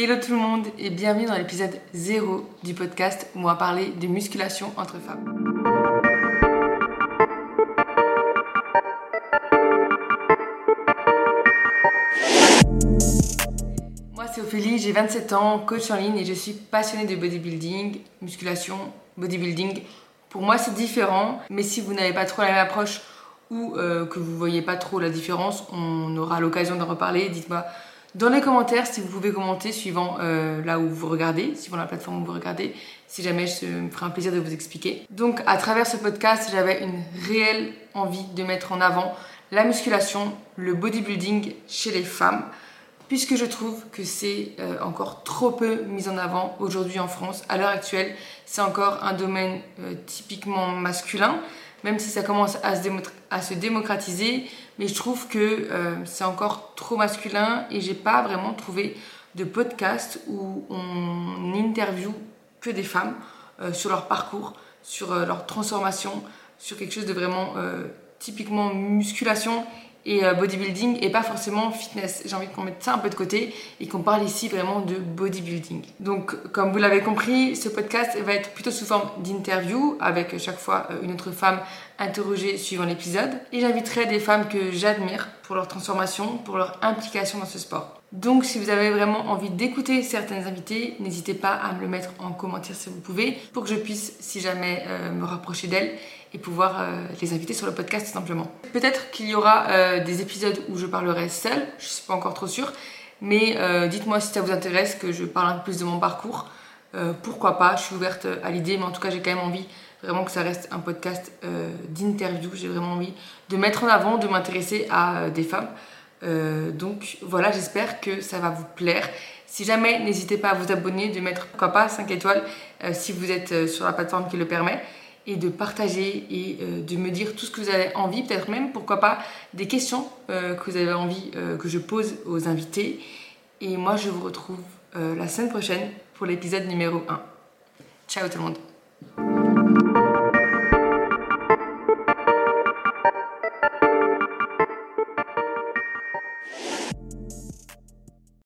Hello tout le monde et bienvenue dans l'épisode 0 du podcast où on va parler de musculation entre femmes. Moi c'est Ophélie, j'ai 27 ans, coach en ligne et je suis passionnée de bodybuilding, musculation, bodybuilding. Pour moi c'est différent, mais si vous n'avez pas trop la même approche ou euh, que vous voyez pas trop la différence, on aura l'occasion d'en reparler. Dites-moi dans les commentaires si vous pouvez commenter suivant euh, là où vous regardez, suivant la plateforme où vous regardez, si jamais je me ferai un plaisir de vous expliquer. Donc à travers ce podcast, j'avais une réelle envie de mettre en avant la musculation, le bodybuilding chez les femmes, puisque je trouve que c'est euh, encore trop peu mis en avant aujourd'hui en France. À l'heure actuelle, c'est encore un domaine typiquement masculin même si ça commence à se, démocratiser, mais je trouve que euh, c'est encore trop masculin et j'ai pas vraiment trouvé de podcast où on interview que des femmes euh, sur leur parcours, sur euh, leur transformation, sur quelque chose de vraiment typiquement musculation et euh, bodybuilding et pas forcément fitness. J'ai envie qu'on mette ça un peu de côté et qu'on parle ici vraiment de bodybuilding. Donc, comme vous l'avez compris, ce podcast va être plutôt sous forme d'interview avec chaque fois euh, une autre femme interrogée suivant l'épisode. Et j'inviterai des femmes que j'admire pour leur transformation, pour leur implication dans ce sport. Donc si vous avez vraiment envie d'écouter certaines invitées, n'hésitez pas à me le mettre en commentaire si vous pouvez, pour que je puisse, si jamais, euh, me rapprocher d'elles et pouvoir euh, les inviter sur le podcast simplement. Peut-être qu'il y aura euh, des épisodes où je parlerai seule, je ne suis pas encore trop sûre, mais dites-moi si ça vous intéresse que je parle un peu plus de mon parcours. pourquoi pas, je suis ouverte à l'idée, mais en tout cas j'ai quand même envie vraiment que ça reste un podcast d'interview. J'ai vraiment envie de mettre en avant, de m'intéresser à des femmes. Euh, donc voilà, j'espère que ça va vous plaire. Si jamais, n'hésitez pas à vous abonner, de mettre pourquoi pas 5 étoiles euh, si vous êtes euh, sur la plateforme qui le permet et de partager et de me dire tout ce que vous avez envie, peut-être même, pourquoi pas, des questions que vous avez envie que je pose aux invités. Et moi, je vous retrouve la semaine prochaine pour l'épisode numéro 1. Ciao tout le monde